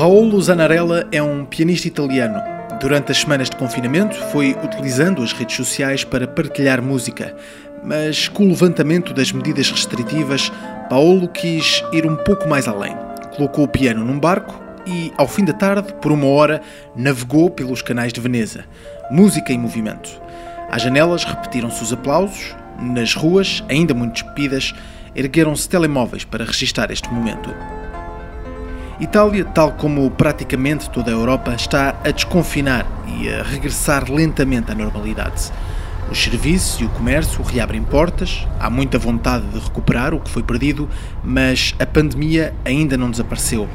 Paolo Zanarella é um pianista italiano. Durante as semanas de confinamento, foi utilizando as redes sociais para partilhar música. Mas com o levantamento das medidas restritivas, Paolo quis ir um pouco mais além. Colocou o piano num barco e, ao fim da tarde, por uma hora, navegou pelos canais de Veneza. Música em movimento. Às janelas repetiram-se os aplausos. Nas ruas, ainda muito despidas, ergueram-se telemóveis para registar este momento. Itália, tal como praticamente toda a Europa, está a desconfinar e a regressar lentamente à normalidade. Os serviços e o comércio reabrem portas, há muita vontade de recuperar o que foi perdido, mas a pandemia ainda não desapareceu.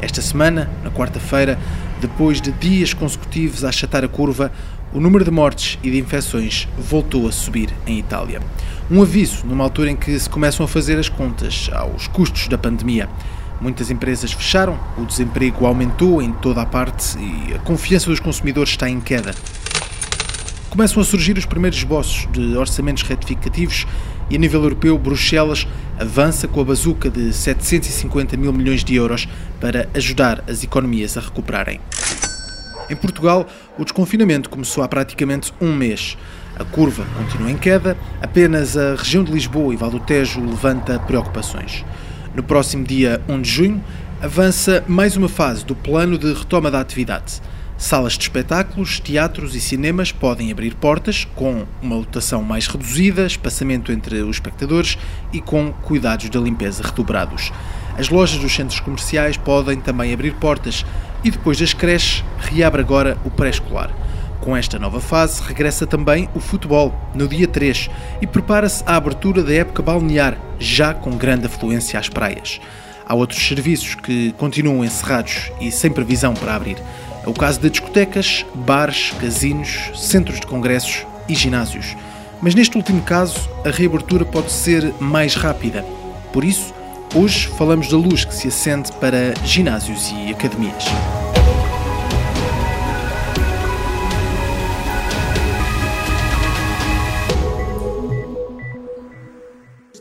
Esta semana, na quarta-feira, depois de dias consecutivos a achatar a curva, o número de mortes e de infecções voltou a subir em Itália. Um aviso numa altura em que se começam a fazer as contas aos custos da pandemia. Muitas empresas fecharam, o desemprego aumentou em toda a parte e a confiança dos consumidores está em queda. Começam a surgir os primeiros esboços de orçamentos retificativos e, a nível europeu, Bruxelas avança com a bazuca de 750 mil milhões de euros para ajudar as economias a recuperarem. Em Portugal, o desconfinamento começou há praticamente um mês. A curva continua em queda, apenas a região de Lisboa e Val do Tejo levanta preocupações. No próximo dia 1 de junho, avança mais uma fase do plano de retoma da atividade. Salas de espetáculos, teatros e cinemas podem abrir portas com uma lotação mais reduzida, espaçamento entre os espectadores e com cuidados da limpeza redobrados. As lojas dos centros comerciais podem também abrir portas e depois das creches, reabre agora o pré-escolar. Com esta nova fase, regressa também o futebol, no dia 3, e prepara-se a abertura da época balnear, já com grande afluência às praias. Há outros serviços que continuam encerrados e sem previsão para abrir. É o caso de discotecas, bares, casinos, centros de congressos e ginásios. Mas neste último caso, a reabertura pode ser mais rápida. Por isso, hoje falamos da luz que se acende para ginásios e academias.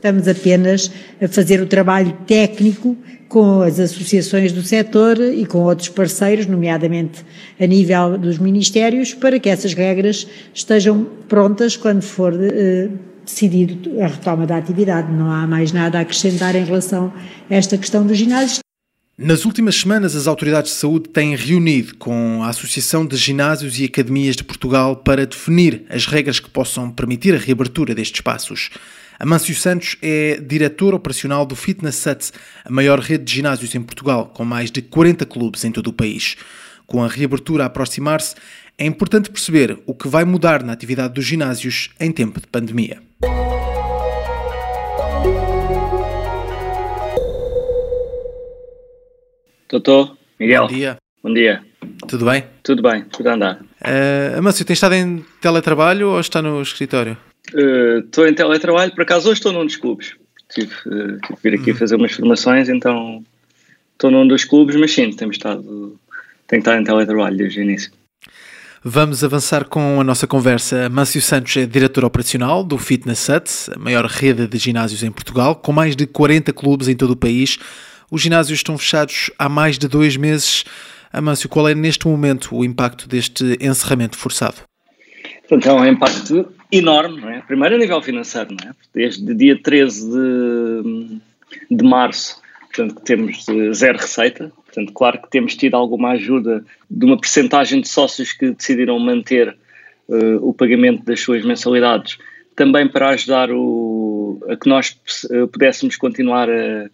Estamos apenas a fazer o trabalho técnico com as associações do setor e com outros parceiros, nomeadamente a nível dos ministérios, para que essas regras estejam prontas quando for eh, decidido a retoma da atividade. Não há mais nada a acrescentar em relação a esta questão dos ginásios. Nas últimas semanas, as autoridades de saúde têm reunido com a Associação de Ginásios e Academias de Portugal para definir as regras que possam permitir a reabertura destes espaços. Amâncio Santos é diretor operacional do Fitness Suts, a maior rede de ginásios em Portugal, com mais de 40 clubes em todo o país. Com a reabertura a aproximar-se, é importante perceber o que vai mudar na atividade dos ginásios em tempo de pandemia. Doutor Miguel. Bom dia. Bom dia. Tudo bem? Tudo bem, tudo a andar. Uh, Amâncio, tem estado em teletrabalho ou está no escritório? Estou uh, em teletrabalho, por acaso hoje estou num dos clubes. Tive, uh, tive que vir aqui hum. fazer umas formações, então estou num dos clubes, mas sim, temos estado, tenho estado em teletrabalho desde o início. Vamos avançar com a nossa conversa. Mâncio Santos é diretor operacional do Fitness a maior rede de ginásios em Portugal, com mais de 40 clubes em todo o país. Os ginásios estão fechados há mais de dois meses. Amâncio, qual é neste momento o impacto deste encerramento forçado? Portanto, é um impacto enorme, não é? Primeiro a nível financeiro, não é? Desde dia 13 de, de março, portanto, que temos zero receita. Portanto, claro que temos tido alguma ajuda de uma percentagem de sócios que decidiram manter uh, o pagamento das suas mensalidades, também para ajudar o, a que nós uh, pudéssemos continuar a,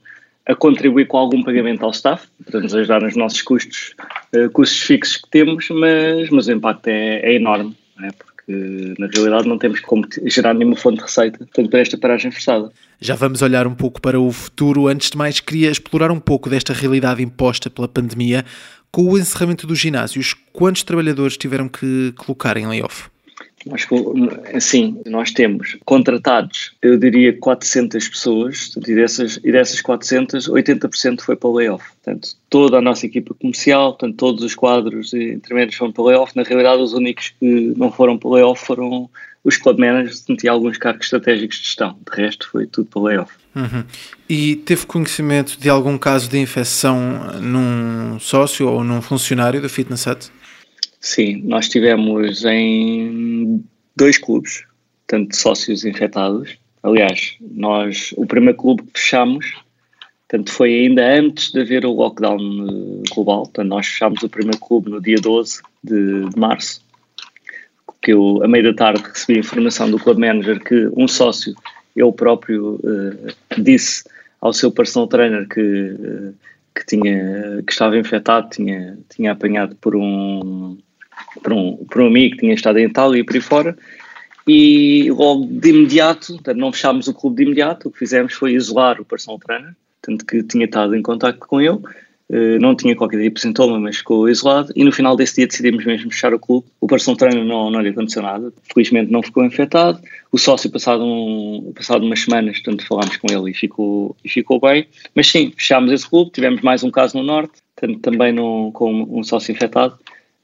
a, contribuir com algum pagamento ao staff, para nos ajudar nos nossos custos, uh, custos fixos que temos, mas, mas o impacto é, é enorme, não é? Porque porque na realidade não temos como gerar nenhuma fonte de receita, portanto, para esta paragem forçada. Já vamos olhar um pouco para o futuro. Antes de mais, queria explorar um pouco desta realidade imposta pela pandemia. Com o encerramento dos ginásios, quantos trabalhadores tiveram que colocar em layoff? Nós, assim, nós temos contratados, eu diria 400 pessoas, e dessas, e dessas 400, 80% foi para o layoff. Portanto, toda a nossa equipa comercial, portanto, todos os quadros intermédios foram para o layoff. Na realidade, os únicos que não foram para o layoff foram os club managers e alguns cargos estratégicos de gestão. De resto, foi tudo para o layoff. Uhum. E teve conhecimento de algum caso de infecção num sócio ou num funcionário do Fitness Hut? Sim, nós tivemos em dois clubes, tanto sócios infectados. Aliás, nós, o primeiro clube que fechamos, tanto foi ainda antes de haver o lockdown eh, global. Portanto, nós fechámos o primeiro clube no dia 12 de, de março, que eu, a meio da tarde, recebi a informação do club manager que um sócio, eu próprio, uh, disse ao seu personal trainer que, uh, que, tinha, que estava infectado, tinha, tinha apanhado por um, por um, por um amigo que tinha estado em Itália e por aí fora, e logo de imediato, portanto, não fechámos o clube de imediato, o que fizemos foi isolar o personal trainer, tanto que tinha estado em contato com ele, eh, não tinha qualquer tipo de sintoma, mas ficou isolado, e no final desse dia decidimos mesmo fechar o clube. O personal trainer não, não lhe aconteceu nada, felizmente não ficou infectado, o sócio passado, um, passado umas semanas, portanto, falámos com ele e ficou, e ficou bem, mas sim, fechámos esse clube, tivemos mais um caso no Norte, também no, com um sócio infectado,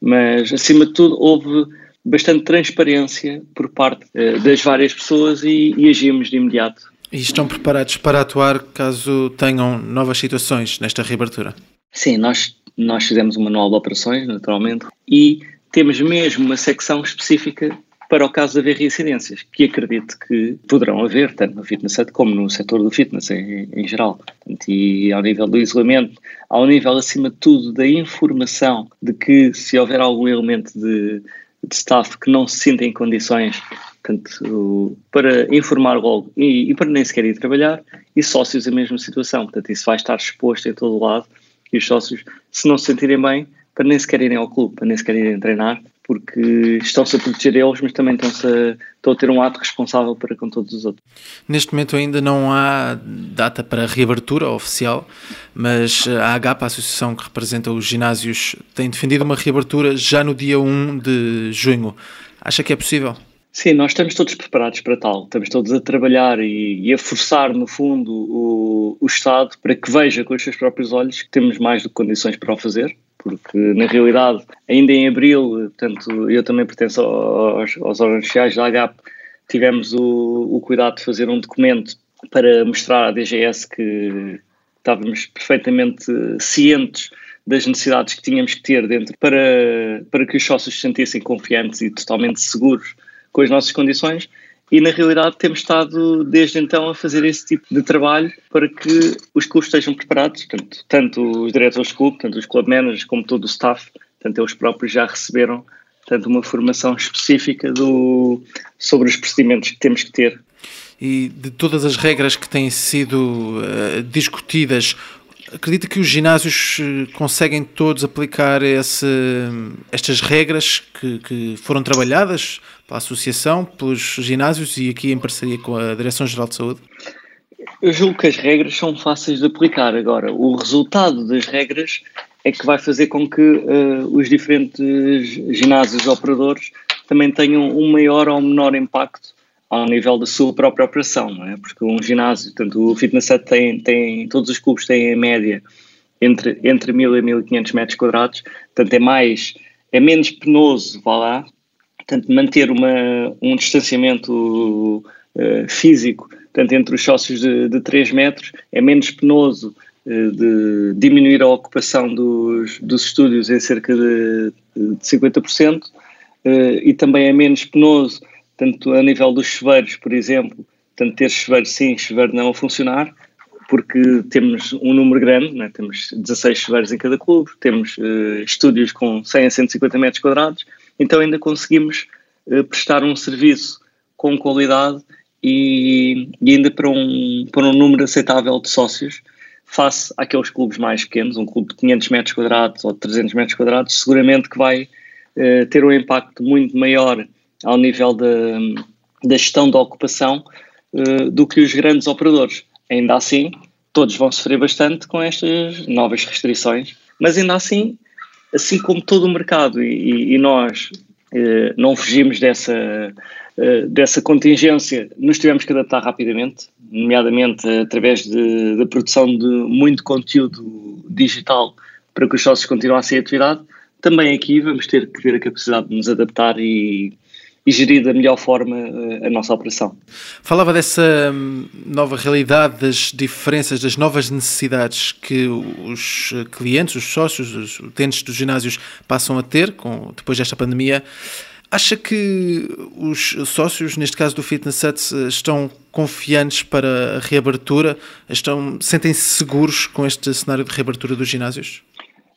mas acima de tudo houve bastante transparência por parte uh, das várias pessoas e, e agimos de imediato. E estão preparados para atuar caso tenham novas situações nesta reabertura? Sim, nós, nós fizemos um manual de operações, naturalmente, e temos mesmo uma secção específica para o caso de haver reincidências, que acredito que poderão haver, tanto no fitness como no setor do fitness em, em geral. E ao nível do isolamento, ao nível, acima de tudo, da informação de que se houver algum elemento de, de staff que não se sinta em condições portanto, para informar logo e, e, para nem sequer ir trabalhar, e sócios a mesma situação. Portanto, isso vai estar exposto em todo o lado e os sócios, se não se sentirem bem, para nem sequer irem ao clube, para nem sequer irem treinar, porque estão-se a proteger eles, mas também estão-se a, estão a ter um ato responsável para com todos os outros. Neste momento ainda não há data para reabertura oficial, mas a AGAP, a associação que representa os ginásios, tem defendido uma reabertura já no dia 1 de junho. Acha que é possível? Sim, nós estamos todos preparados para tal. Estamos todos a trabalhar e, e a forçar, no fundo, o, o Estado para que veja com os seus próprios olhos que temos mais do que condições para o fazer porque na realidade, ainda em abril, portanto, eu também pertenço aos, aos órgãos sociais da AGAP, tivemos o, o cuidado de fazer um documento para mostrar à DGS que estávamos perfeitamente cientes das necessidades que tínhamos que ter dentro para, para que os sócios se sentissem confiantes e totalmente seguros com as nossas condições e na realidade temos estado desde então a fazer esse tipo de trabalho para que os clubes estejam preparados, tanto, tanto os diretores de clube, tanto os club managers como todo o staff, tanto eles próprios já receberam tanto uma formação específica do, sobre os procedimentos que temos que ter. E de todas as regras que têm sido uh, discutidas, acredita que os ginásios eh, conseguem todos aplicar esse, estas regras que, que, foram trabalhadas pela associação, pelos ginásios e aqui em parceria com a Direção-Geral de Saúde? Eu julgo que as regras são fáceis de aplicar. Agora, o resultado das regras é que vai fazer com que uh, os diferentes ginásios operadores também tenham um maior ou menor impacto ao nível da sua própria operação, não é? Porque um ginásio, tanto o Fitness Set tem, tem, todos os clubes têm em média entre, entre 1000 e 1500 metros quadrados, portanto é mais, é menos penoso, vá lá, portanto manter uma, um distanciamento uh, físico, portanto entre os sócios de, de 3 metros, é menos penoso uh, de diminuir a ocupação dos, dos estúdios em cerca de, de 50%, uh, e também é menos penoso tanto a nível dos chuveiros, por exemplo, tanto ter chuveiro sim, chuveiro não a funcionar, porque temos um número grande, né? temos 16 chuveiros em cada clube, temos uh, estúdios com 100 a 150 metros quadrados, então ainda conseguimos uh, prestar um serviço com qualidade e, e, ainda para um, para um número aceitável de sócios, face àqueles clubes mais pequenos, um clube de 500 metros quadrados ou 300 metros quadrados, seguramente que vai uh, ter um impacto muito maior ao nível da, gestão da ocupação uh, do que os grandes operadores. Ainda assim, todos vão sofrer bastante com estas novas restrições, mas ainda assim, assim como todo o mercado e, e nós uh, não fugimos dessa, uh, dessa contingência, nos tivemos que adaptar rapidamente, nomeadamente através da produção de muito conteúdo digital para que os sócios continuassem a atividade. Também aqui vamos ter que ver a capacidade de nos adaptar e, e gerir da melhor forma eh, a nossa operação. Falava dessa hum, nova realidade, das diferenças, das novas necessidades que os clientes, os sócios, os utentes dos ginásios passam a ter com, depois desta pandemia. Acha que os sócios, neste caso do Fitness Sets, estão confiantes para a reabertura? Estão, sentem-se seguros com este cenário de reabertura dos ginásios?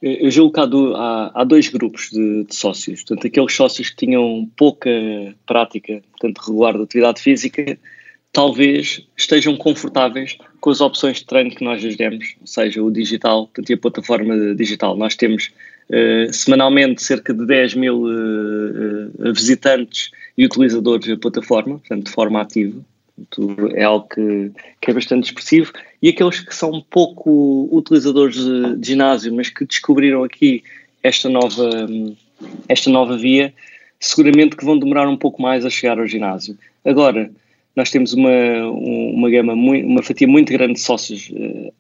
Eu julgo que há, há dois grupos de, de, sócios. Portanto, aqueles sócios que tinham pouca prática, portanto, regular de atividade física, talvez estejam confortáveis com as opções de treino que nós lhes demos, ou seja, o digital, portanto, e a plataforma digital. Nós temos uh, semanalmente cerca de 10 mil uh, uh, visitantes e utilizadores da plataforma, portanto, de forma ativa. É algo que, que, é bastante expressivo. E aqueles que são pouco utilizadores de, de ginásio, mas que descobriram aqui esta nova, esta nova via, seguramente que vão demorar um pouco mais a chegar ao ginásio. Agora, nós temos uma, uma gama, uma fatia muito grande de sócios uh,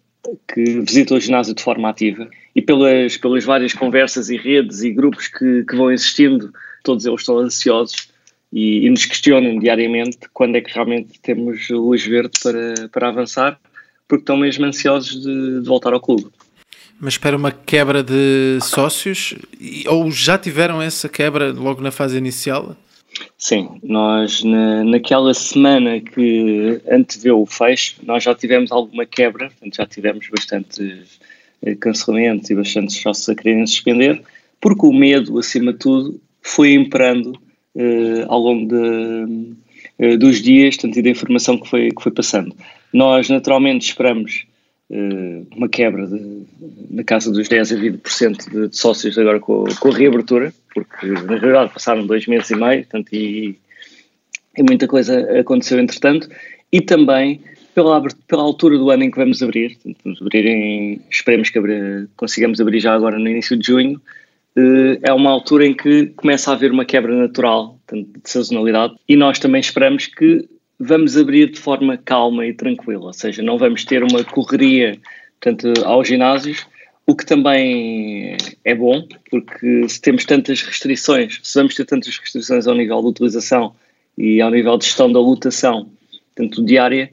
que visitam o ginásio de forma ativa e pelas, pelas várias conversas e redes e grupos que, que vão existindo, todos eles estão ansiosos e, e, nos questionam diariamente quando é que realmente temos luz verde para, para avançar, porque estão mesmo ansiosos de, de voltar ao clube. Mas espera uma quebra de sócios? Ou já tiveram essa quebra logo na fase inicial? Sim, nós na, naquela semana que anteveu o fecho, nós já tivemos alguma quebra, portanto já tivemos bastantes eh, cancelamentos e bastantes sócios a quererem suspender, porque o medo, acima de tudo, foi imperando ao longo de, uh, dos dias, tanto e da informação que foi, que foi passando. Nós, naturalmente, esperamos uh, uma quebra de, na casa dos 10 a 20% de, de sócios agora com, com, a reabertura, porque na realidade passaram dois meses e meio, portanto, e, e muita coisa aconteceu entretanto, e também pela, pela altura do ano em que vamos abrir, portanto, vamos abrir em, esperemos que abrir, consigamos abrir já agora no início de junho, eh, é uma altura em que começa a haver uma quebra natural de sazonalidade e nós também esperamos que vamos abrir de forma calma e tranquila, ou seja, não vamos ter uma correria portanto, aos ginásios, o que também é bom, porque se temos tantas restrições, se vamos ter tantas restrições ao nível de utilização e ao nível de gestão da lotação, tanto diária, eh,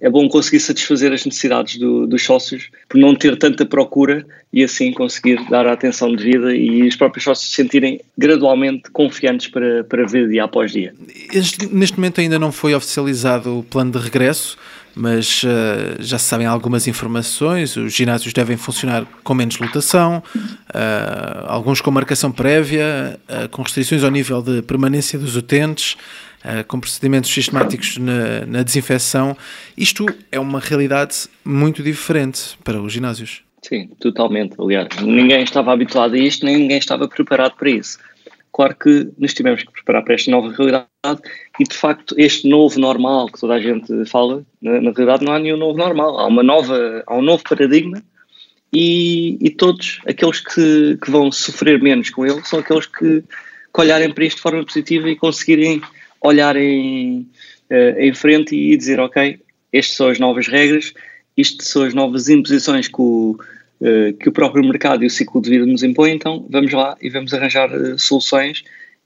é bom conseguir satisfazer as necessidades do, dos sócios por não ter tanta procura e assim conseguir dar a atenção devida e os próprios sócios se sentirem gradualmente confiantes para, para ver dia após dia. Este, neste momento ainda não foi oficializado o plano de regresso, mas uh, já se sabem algumas informações. Os ginásios devem funcionar com menos lotação, uh, alguns com marcação prévia, uh, com restrições ao nível de permanência dos utentes. Uh, com procedimentos sistemáticos na, na, desinfecção. Isto é uma realidade muito diferente para os ginásios. Sim, totalmente. Aliás, ninguém estava habituado a isto, nem ninguém estava preparado para isso. Claro que nos tivemos que preparar para esta nova realidade e, de facto, este novo normal que toda a gente fala, na, na realidade não há nenhum novo normal. Há, uma nova, há um novo paradigma e, e todos aqueles que, que vão sofrer menos com ele são aqueles que, que olharem para isto de forma positiva e conseguirem olhar em, uh, em frente e dizer, ok, estas são as novas regras, isto são as novas imposições que o, uh, que o próprio mercado e o ciclo de vida nos impõem, então vamos lá e vamos arranjar uh, soluções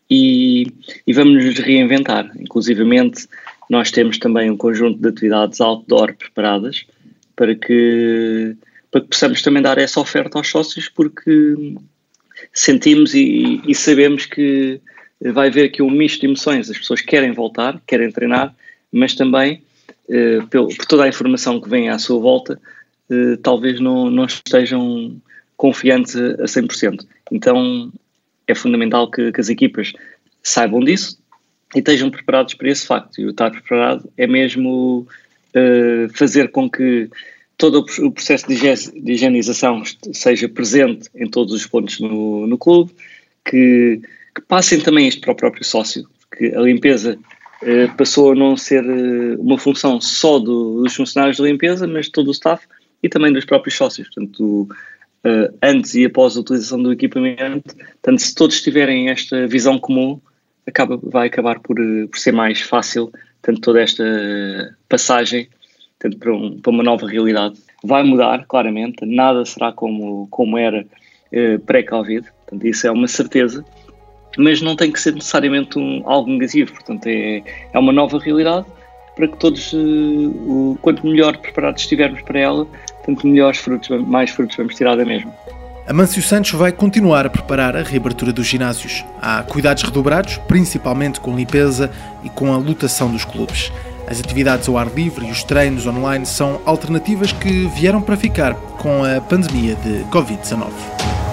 e, e vamos nos reinventar. Inclusivamente, nós temos também um conjunto de atividades outdoor preparadas para que, para que possamos também dar essa oferta aos sócios, porque sentimos e, e sabemos que vai haver aqui um misto de emoções. As pessoas querem voltar, querem treinar, mas também, eh, pelo, por toda a informação que vem à sua volta, eh, talvez não, não estejam confiantes a, a 100%. Então é fundamental que, que, as equipas saibam disso e estejam preparados para esse facto. E o estar preparado é mesmo uh, fazer com que todo o processo de higienização seja presente em todos os pontos no, no clube, que que passem também isto para o próprio sócio, que que a limpeza eh, passou a não ser eh, uma função só do, dos funcionários de limpeza, mas de todo o staff e também dos próprios sócios. Portanto, uh, antes e após a utilização do equipamento, portanto, se todos tiverem esta visão comum, acaba, vai acabar por, por ser mais fácil tanto toda esta passagem tanto para, um, para, uma nova realidade. Vai mudar, claramente, nada será como, como era uh, pré-Covid, portanto, isso é uma certeza, mas não tem que ser necessariamente um, algo negativo, portanto, é, é uma nova realidade para que todos, uh, quanto melhor preparados estivermos para ela, tanto melhores frutos, mais frutos vamos tirar da mesma. Amâncio Santos vai continuar a preparar a reabertura dos ginásios. Há cuidados redobrados, principalmente com limpeza e com a lotação dos clubes. As atividades ao ar livre e os treinos online são alternativas que vieram para ficar com a pandemia de Covid-19.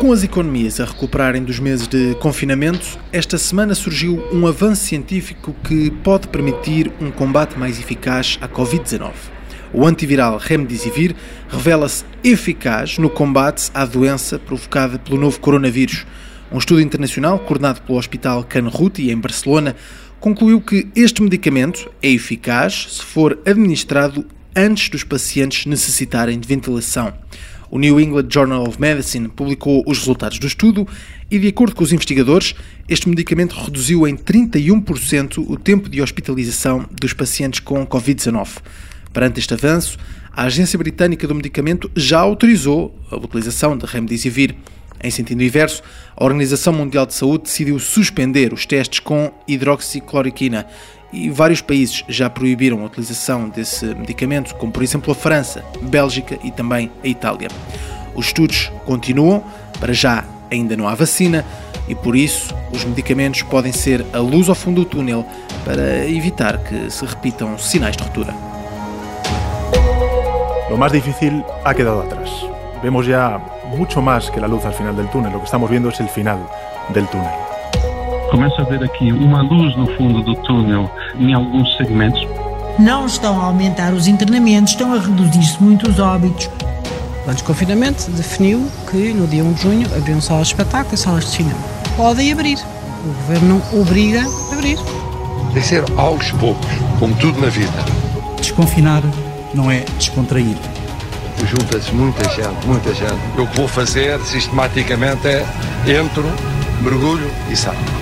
Com as economias a recuperarem dos meses de confinamento, esta semana surgiu um avanço científico que pode permitir um combate mais eficaz à Covid-19. O antiviral Remdesivir revela-se eficaz no combate à doença provocada pelo novo coronavírus. Um estudo internacional coordenado pelo Hospital Canruti, em Barcelona, concluiu que este medicamento é eficaz se for administrado antes dos pacientes necessitarem de ventilação. O New England Journal of Medicine publicou os resultados do estudo e, de acordo com os investigadores, este medicamento reduziu em 31% o tempo de hospitalização dos pacientes com Covid-19. Perante este avanço, a Agência Britânica do Medicamento já autorizou a utilização de Remdesivir. Em sentido inverso, a Organização Mundial de Saúde decidiu suspender os testes com hidroxicloroquina e vários países já proibiram a utilização desse medicamento, como por exemplo a França, Bélgica e também a Itália. Os estudos continuam, para já ainda não há vacina e por isso os medicamentos podem ser a luz ao fundo do túnel para evitar que se repitam sinais de ruptura. Lo más difícil ha quedado atrás. Vemos ya mucho más que la luz al final del túnel. Lo que estamos viendo es el final del túnel. Começa a ver aqui uma luz no fundo do túnel em alguns segmentos. Não estão a aumentar os internamentos, estão a reduzir-se muito os óbitos. O desconfinamento definiu que no dia 1 de junho abriam salas de espetáculo e salas de cinema. Podem abrir. O governo obriga a abrir. Tem ser aos poucos, como tudo na vida. Desconfinar não é descontrair. Junta-se muita gente, muita gente. O que vou fazer sistematicamente é entro, mergulho e saio.